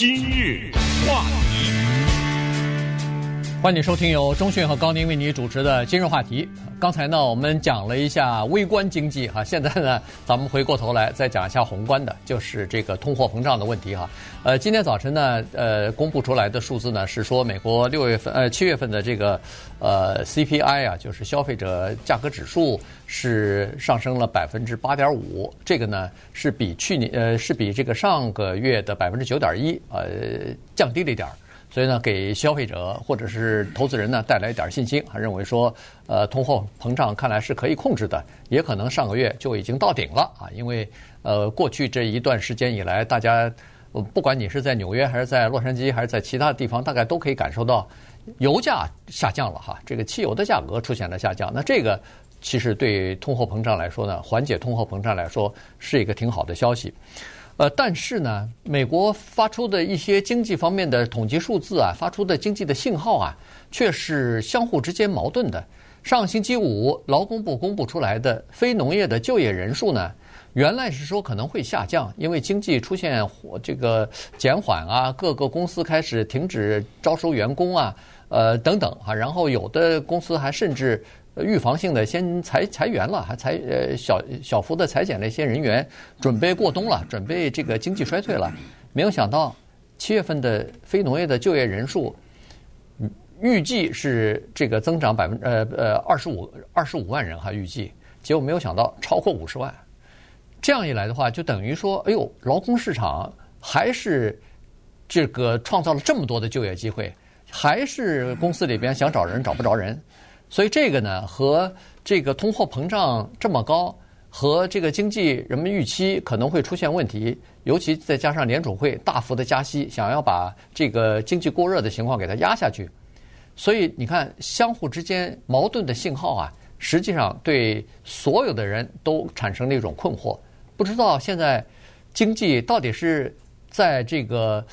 今日话题，欢迎收听由钟讯和高宁为你主持的今日话题。刚才呢，我们讲了一下微观经济哈，现在呢，咱们回过头来再讲一下宏观的，就是这个通货膨胀的问题哈。呃，今天早晨呢，呃，公布出来的数字呢是说，美国六月份呃七月份的这个呃 CPI 啊，就是消费者价格指数是上升了百分之八点五，这个呢是比去年呃是比这个上个月的百分之九点一呃降低了一点儿。所以呢，给消费者或者是投资人呢带来一点信心，还认为说，呃，通货膨胀看来是可以控制的，也可能上个月就已经到顶了啊。因为呃，过去这一段时间以来，大家不管你是在纽约还是在洛杉矶还是在其他地方，大概都可以感受到油价下降了哈，这个汽油的价格出现了下降。那这个其实对通货膨胀来说呢，缓解通货膨胀来说是一个挺好的消息。呃，但是呢，美国发出的一些经济方面的统计数字啊，发出的经济的信号啊，却是相互之间矛盾的。上星期五，劳工部公布出来的非农业的就业人数呢，原来是说可能会下降，因为经济出现这个减缓啊，各个公司开始停止招收员工啊，呃等等啊，然后有的公司还甚至。预防性的先裁裁员了，还裁呃小小幅的裁减了一些人员，准备过冬了，准备这个经济衰退了。没有想到七月份的非农业的就业人数预计是这个增长百分呃呃二十五二十五万人哈预计，结果没有想到超过五十万。这样一来的话，就等于说，哎呦，劳工市场还是这个创造了这么多的就业机会，还是公司里边想找人找不着人。所以这个呢，和这个通货膨胀这么高，和这个经济人们预期可能会出现问题，尤其再加上联储会大幅的加息，想要把这个经济过热的情况给它压下去。所以你看，相互之间矛盾的信号啊，实际上对所有的人都产生了一种困惑，不知道现在经济到底是在这个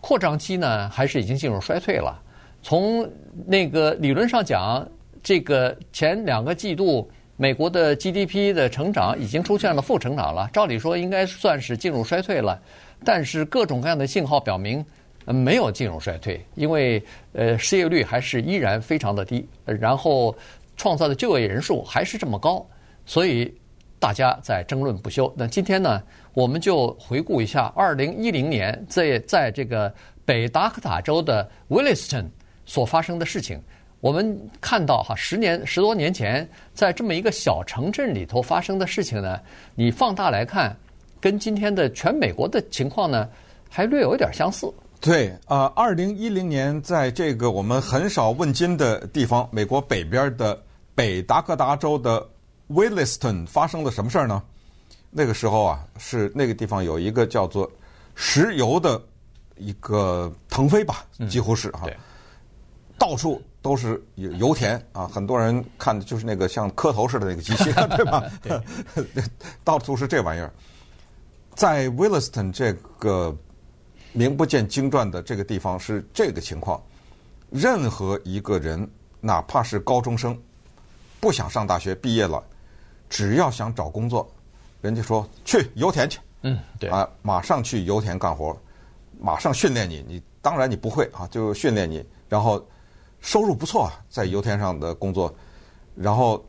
扩张期呢，还是已经进入衰退了？从那个理论上讲。这个前两个季度，美国的 GDP 的成长已经出现了负成长了，照理说应该算是进入衰退了，但是各种各样的信号表明，没有进入衰退，因为呃失业率还是依然非常的低，然后创造的就业人数还是这么高，所以大家在争论不休。那今天呢，我们就回顾一下二零一零年在在这个北达科塔州的 Williston 所发生的事情。我们看到哈，十年十多年前，在这么一个小城镇里头发生的事情呢，你放大来看，跟今天的全美国的情况呢，还略有一点相似。对，啊，二零一零年，在这个我们很少问津的地方，美国北边的北达科达州的 Williston 发生了什么事儿呢？那个时候啊，是那个地方有一个叫做石油的一个腾飞吧，几乎是哈，嗯、到处。都是油油田啊，很多人看的就是那个像磕头似的那个机器，对吧？对，到处是这玩意儿。在 Williston 这个名不见经传的这个地方是这个情况，任何一个人，哪怕是高中生，不想上大学毕业了，只要想找工作，人家说去油田去，嗯，对啊，马上去油田干活，马上训练你，你当然你不会啊，就训练你，然后。收入不错啊，在油田上的工作，然后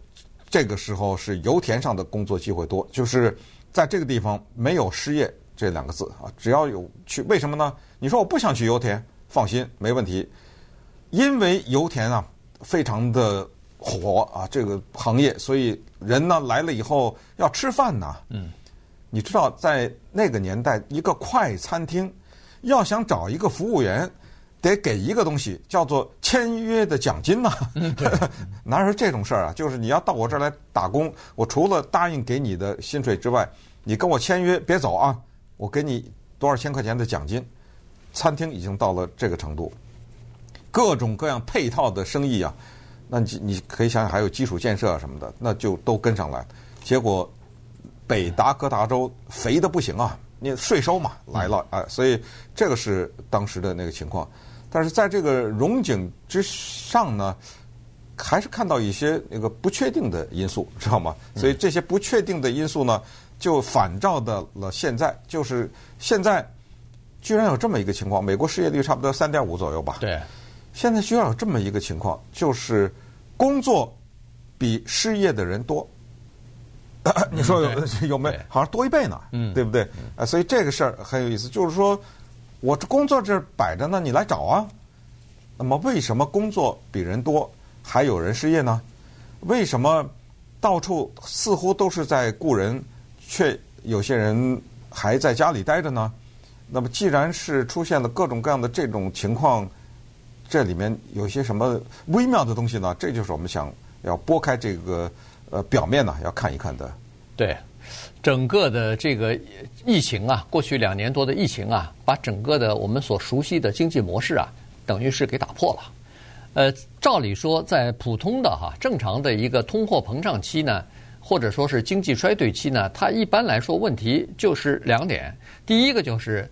这个时候是油田上的工作机会多，就是在这个地方没有失业这两个字啊，只要有去，为什么呢？你说我不想去油田，放心，没问题，因为油田啊非常的火啊，这个行业，所以人呢来了以后要吃饭呐。嗯，你知道在那个年代，一个快餐厅要想找一个服务员。得给一个东西叫做签约的奖金呐，哪有这种事儿啊？就是你要到我这儿来打工，我除了答应给你的薪水之外，你跟我签约别走啊，我给你多少千块钱的奖金。餐厅已经到了这个程度，各种各样配套的生意啊，那你你可以想想，还有基础建设啊什么的，那就都跟上来。结果北达科达州肥的不行啊，你税收嘛来了啊，所以这个是当时的那个情况。但是在这个荣景之上呢，还是看到一些那个不确定的因素，知道吗？所以这些不确定的因素呢，就反照到了现在，就是现在居然有这么一个情况，美国失业率差不多三点五左右吧？对。现在居然有这么一个情况，就是工作比失业的人多。你说有、嗯、有没有？好像多一倍呢，嗯，对不对？啊，所以这个事儿很有意思，就是说我这工作这摆着呢，你来找啊。那么为什么工作比人多，还有人失业呢？为什么到处似乎都是在雇人，却有些人还在家里待着呢？那么既然是出现了各种各样的这种情况，这里面有些什么微妙的东西呢？这就是我们想要拨开这个。呃，表面呢要看一看的。对，整个的这个疫情啊，过去两年多的疫情啊，把整个的我们所熟悉的经济模式啊，等于是给打破了。呃，照理说，在普通的哈正常的一个通货膨胀期呢，或者说是经济衰退期呢，它一般来说问题就是两点。第一个就是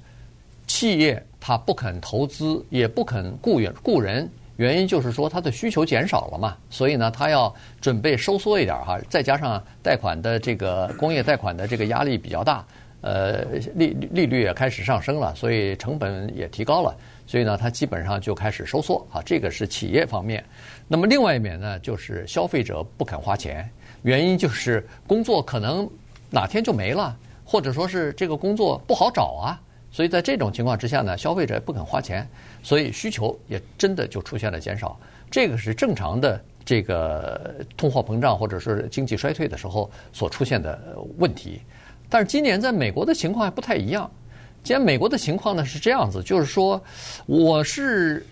企业它不肯投资，也不肯雇员雇人。原因就是说，它的需求减少了嘛，所以呢，它要准备收缩一点哈，再加上贷款的这个工业贷款的这个压力比较大，呃，利利率也开始上升了，所以成本也提高了，所以呢，它基本上就开始收缩啊。这个是企业方面。那么另外一面呢，就是消费者不肯花钱，原因就是工作可能哪天就没了，或者说是这个工作不好找啊。所以在这种情况之下呢，消费者不肯花钱，所以需求也真的就出现了减少。这个是正常的这个通货膨胀或者是经济衰退的时候所出现的问题。但是今年在美国的情况还不太一样。既然美国的情况呢是这样子，就是说我是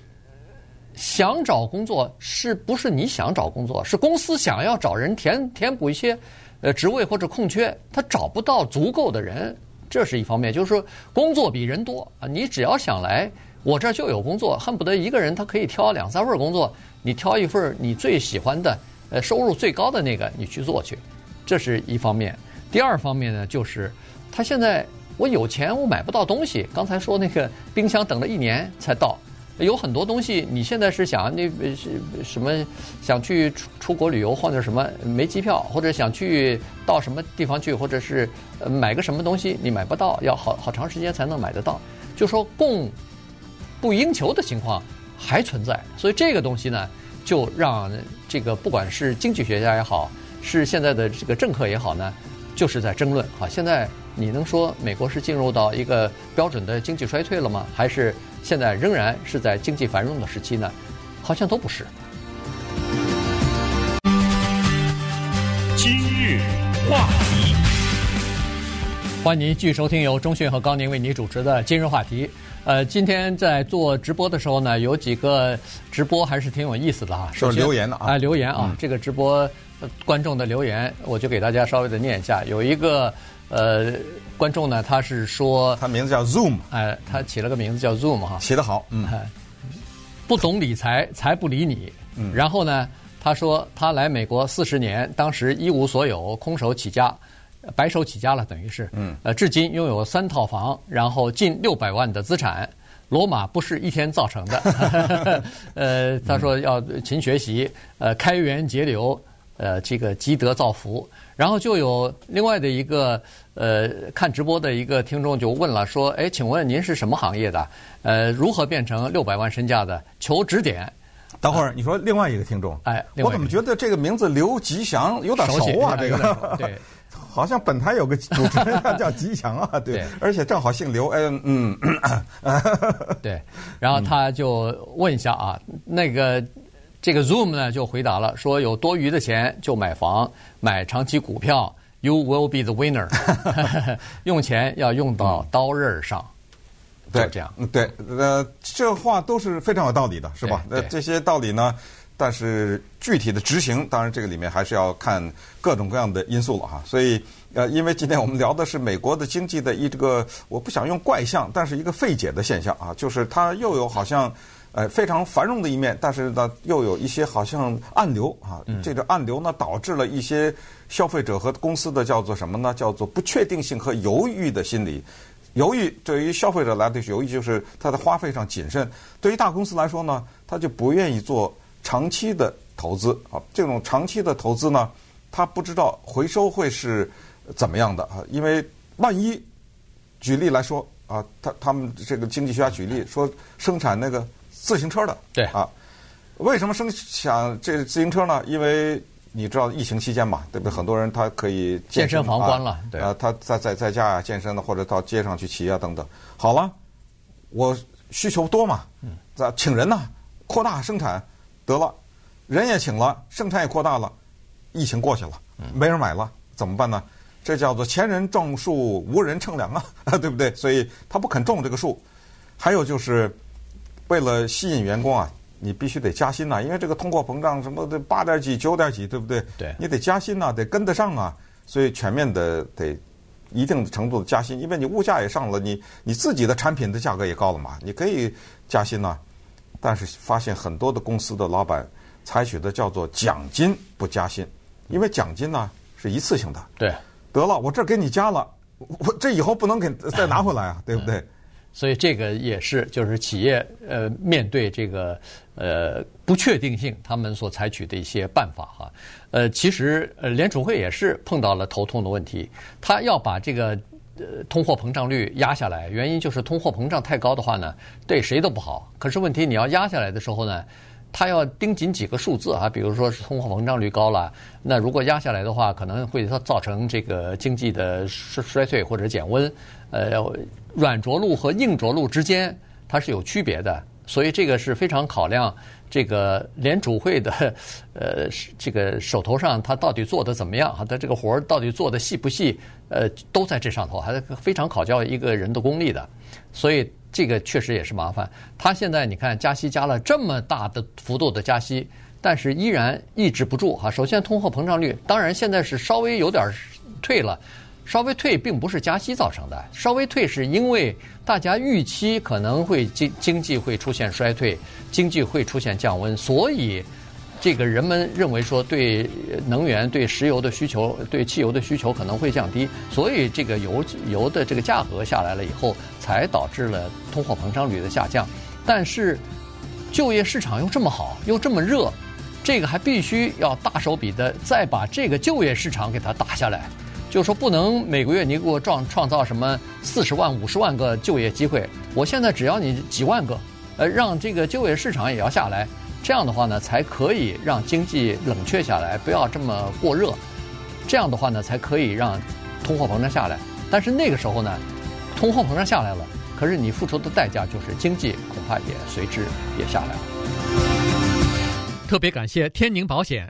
想找工作，是不是你想找工作？是公司想要找人填填补一些呃职位或者空缺，他找不到足够的人。这是一方面，就是说工作比人多啊，你只要想来，我这儿就有工作，恨不得一个人他可以挑两三份工作，你挑一份你最喜欢的，呃，收入最高的那个你去做去，这是一方面。第二方面呢，就是他现在我有钱我买不到东西，刚才说那个冰箱等了一年才到。有很多东西，你现在是想那是什么想去出出国旅游或者什么没机票，或者想去到什么地方去，或者是买个什么东西你买不到，要好好长时间才能买得到。就说供不应求的情况还存在，所以这个东西呢，就让这个不管是经济学家也好，是现在的这个政客也好呢，就是在争论啊。现在你能说美国是进入到一个标准的经济衰退了吗？还是？现在仍然是在经济繁荣的时期呢，好像都不是。今日话题，欢迎您继续收听由中讯和高宁为您主持的今日话题。呃，今天在做直播的时候呢，有几个直播还是挺有意思的啊。是留言的啊，呃、留言啊，嗯、这个直播观众的留言，我就给大家稍微的念一下。有一个呃。观众呢，他是说，他名字叫 Zoom，哎，他起了个名字叫 Zoom 哈，起得好，嗯，不懂理财，财不理你。嗯，然后呢，他说他来美国四十年，当时一无所有，空手起家，白手起家了，等于是，嗯，呃，至今拥有三套房，然后近六百万的资产。罗马不是一天造成的，呃，他说要勤学习，呃，开源节流，呃，这个积德造福。然后就有另外的一个呃看直播的一个听众就问了，说：“哎，请问您是什么行业的？呃，如何变成六百万身价的？求指点。”等会儿你说另外一个听众，哎，我怎么觉得这个名字刘吉祥有点熟啊？这个对，好像本台有个 主持人叫吉祥啊，对，而且正好姓刘，嗯嗯，对。然后他就问一下啊，那个。这个 Zoom 呢就回答了，说有多余的钱就买房、买长期股票，You will be the winner。用钱要用到刀刃上，对，这样。嗯，对，呃，这话都是非常有道理的，是吧？那这些道理呢，但是具体的执行，当然这个里面还是要看各种各样的因素了哈。所以，呃，因为今天我们聊的是美国的经济的一这个，我不想用怪象，但是一个费解的现象啊，就是它又有好像。呃，非常繁荣的一面，但是呢，又有一些好像暗流啊。嗯、这个暗流呢，导致了一些消费者和公司的叫做什么呢？叫做不确定性和犹豫的心理。犹豫对于消费者来的犹豫就是他的花费上谨慎。对于大公司来说呢，他就不愿意做长期的投资啊。这种长期的投资呢，他不知道回收会是怎么样的啊。因为万一举例来说。啊，他他们这个经济学家举例说，生产那个自行车的，对啊，为什么生产这自行车呢？因为你知道疫情期间嘛，对不对？很多人他可以健身房关了，对啊，他在在在家啊健身的，或者到街上去骑啊等等。好了，我需求多嘛，嗯，咱请人呐，扩大生产得了，人也请了，生产也扩大了，疫情过去了，没人买了，怎么办呢？这叫做前人种树，无人乘凉啊，对不对？所以他不肯种这个树。还有就是为了吸引员工啊。你必须得加薪呐，因为这个通货膨胀什么的八点几九点几，对不对？对，你得加薪呐，得跟得上啊。所以全面的得一定程度的加薪，因为你物价也上了，你你自己的产品的价格也高了嘛，你可以加薪呐。但是发现很多的公司的老板采取的叫做奖金不加薪，因为奖金呢是一次性的。对，得了，我这给你加了，我这以后不能给再拿回来啊，对不对？所以这个也是，就是企业呃面对这个呃不确定性，他们所采取的一些办法哈。呃，其实呃联储会也是碰到了头痛的问题，他要把这个呃通货膨胀率压下来，原因就是通货膨胀太高的话呢，对谁都不好。可是问题你要压下来的时候呢，他要盯紧几个数字啊，比如说是通货膨胀率高了，那如果压下来的话，可能会造成这个经济的衰衰退或者减温，呃。软着陆和硬着陆之间，它是有区别的，所以这个是非常考量这个联储会的，呃，这个手头上他到底做的怎么样，他这个活儿到底做的细不细，呃，都在这上头，还是非常考教一个人的功力的，所以这个确实也是麻烦。他现在你看加息加了这么大的幅度的加息，但是依然抑制不住哈。首先通货膨胀率，当然现在是稍微有点退了。稍微退并不是加息造成的，稍微退是因为大家预期可能会经经济会出现衰退，经济会出现降温，所以这个人们认为说对能源、对石油的需求、对汽油的需求可能会降低，所以这个油油的这个价格下来了以后，才导致了通货膨胀率的下降。但是就业市场又这么好，又这么热，这个还必须要大手笔的再把这个就业市场给它打下来。就说不能每个月你给我创创造什么四十万五十万个就业机会，我现在只要你几万个，呃，让这个就业市场也要下来，这样的话呢，才可以让经济冷却下来，不要这么过热，这样的话呢，才可以让通货膨胀下来。但是那个时候呢，通货膨胀下来了，可是你付出的代价就是经济恐怕也随之也下来了。特别感谢天宁保险。